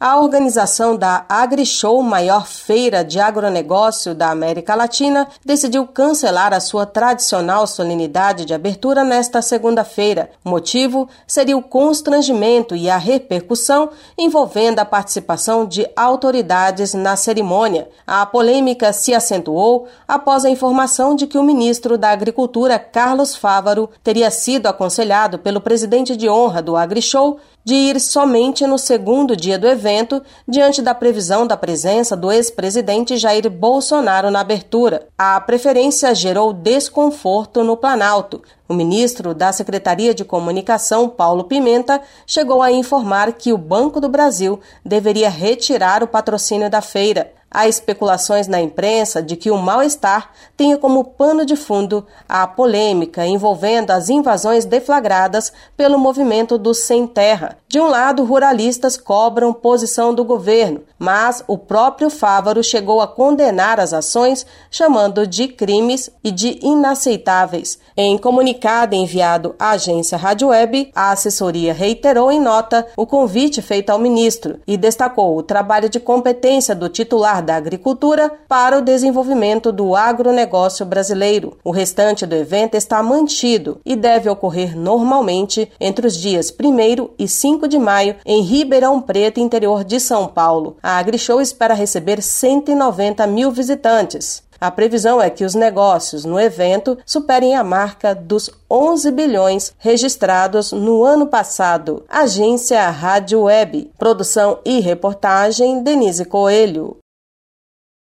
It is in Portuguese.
A organização da AgriShow, maior feira de agronegócio da América Latina, decidiu cancelar a sua tradicional solenidade de abertura nesta segunda-feira. O motivo seria o constrangimento e a repercussão envolvendo a participação de autoridades na cerimônia. A polêmica se acentuou após a informação de que o ministro da Agricultura, Carlos Fávaro, teria sido aconselhado pelo presidente de honra do AgriShow de ir somente no segundo dia do evento, diante da previsão da presença do ex-presidente Jair Bolsonaro na abertura. A preferência gerou desconforto no Planalto. O ministro da Secretaria de Comunicação, Paulo Pimenta, chegou a informar que o Banco do Brasil deveria retirar o patrocínio da feira. Há especulações na imprensa de que o mal-estar tenha como pano de fundo a polêmica envolvendo as invasões deflagradas pelo movimento do Sem Terra. De um lado, ruralistas cobram posição do governo, mas o próprio Fávaro chegou a condenar as ações, chamando de crimes e de inaceitáveis. Em comunicado enviado à agência Rádio Web, a assessoria reiterou em nota o convite feito ao ministro e destacou o trabalho de competência do titular da Agricultura para o desenvolvimento do agronegócio brasileiro. O restante do evento está mantido e deve ocorrer normalmente entre os dias 1 e 5 de maio em Ribeirão Preto, interior de São Paulo. A AgriShow espera receber 190 mil visitantes. A previsão é que os negócios no evento superem a marca dos 11 bilhões registrados no ano passado. Agência Rádio Web. Produção e reportagem Denise Coelho.